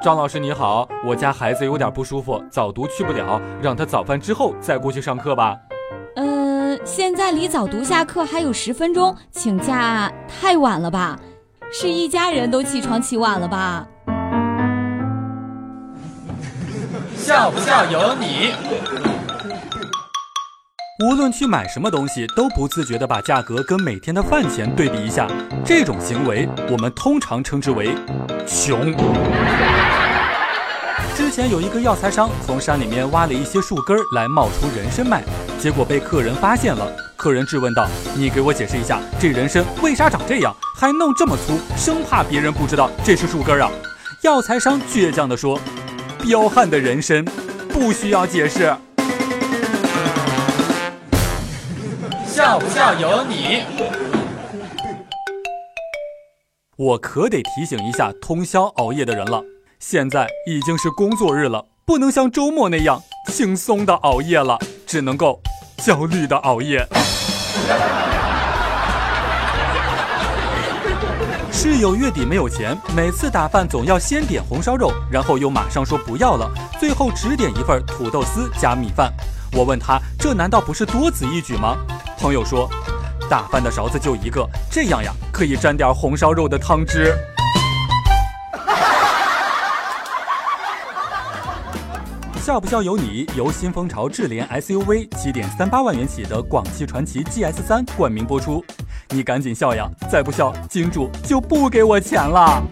张老师你好，我家孩子有点不舒服，早读去不了，让他早饭之后再过去上课吧。嗯，现在离早读下课还有十分钟，请假太晚了吧？是一家人都起床起晚了吧？笑不笑由你。无论去买什么东西，都不自觉地把价格跟每天的饭钱对比一下，这种行为我们通常称之为穷。之前有一个药材商从山里面挖了一些树根来冒出人参卖，结果被客人发现了。客人质问道：“你给我解释一下，这人参为啥长这样，还弄这么粗，生怕别人不知道这是树根啊？”药材商倔强地说：“彪悍的人参，不需要解释。”笑不笑由你。我可得提醒一下通宵熬夜的人了，现在已经是工作日了，不能像周末那样轻松的熬夜了，只能够焦虑的熬夜。室友月底没有钱，每次打饭总要先点红烧肉，然后又马上说不要了，最后只点一份土豆丝加米饭。我问他，这难道不是多此一举吗？朋友说，打饭的勺子就一个，这样呀，可以沾点红烧肉的汤汁。笑不笑由你，由新风潮智联 SUV 七点三八万元起的广汽传祺 GS 三冠名播出。你赶紧笑呀，再不笑，金主就不给我钱了。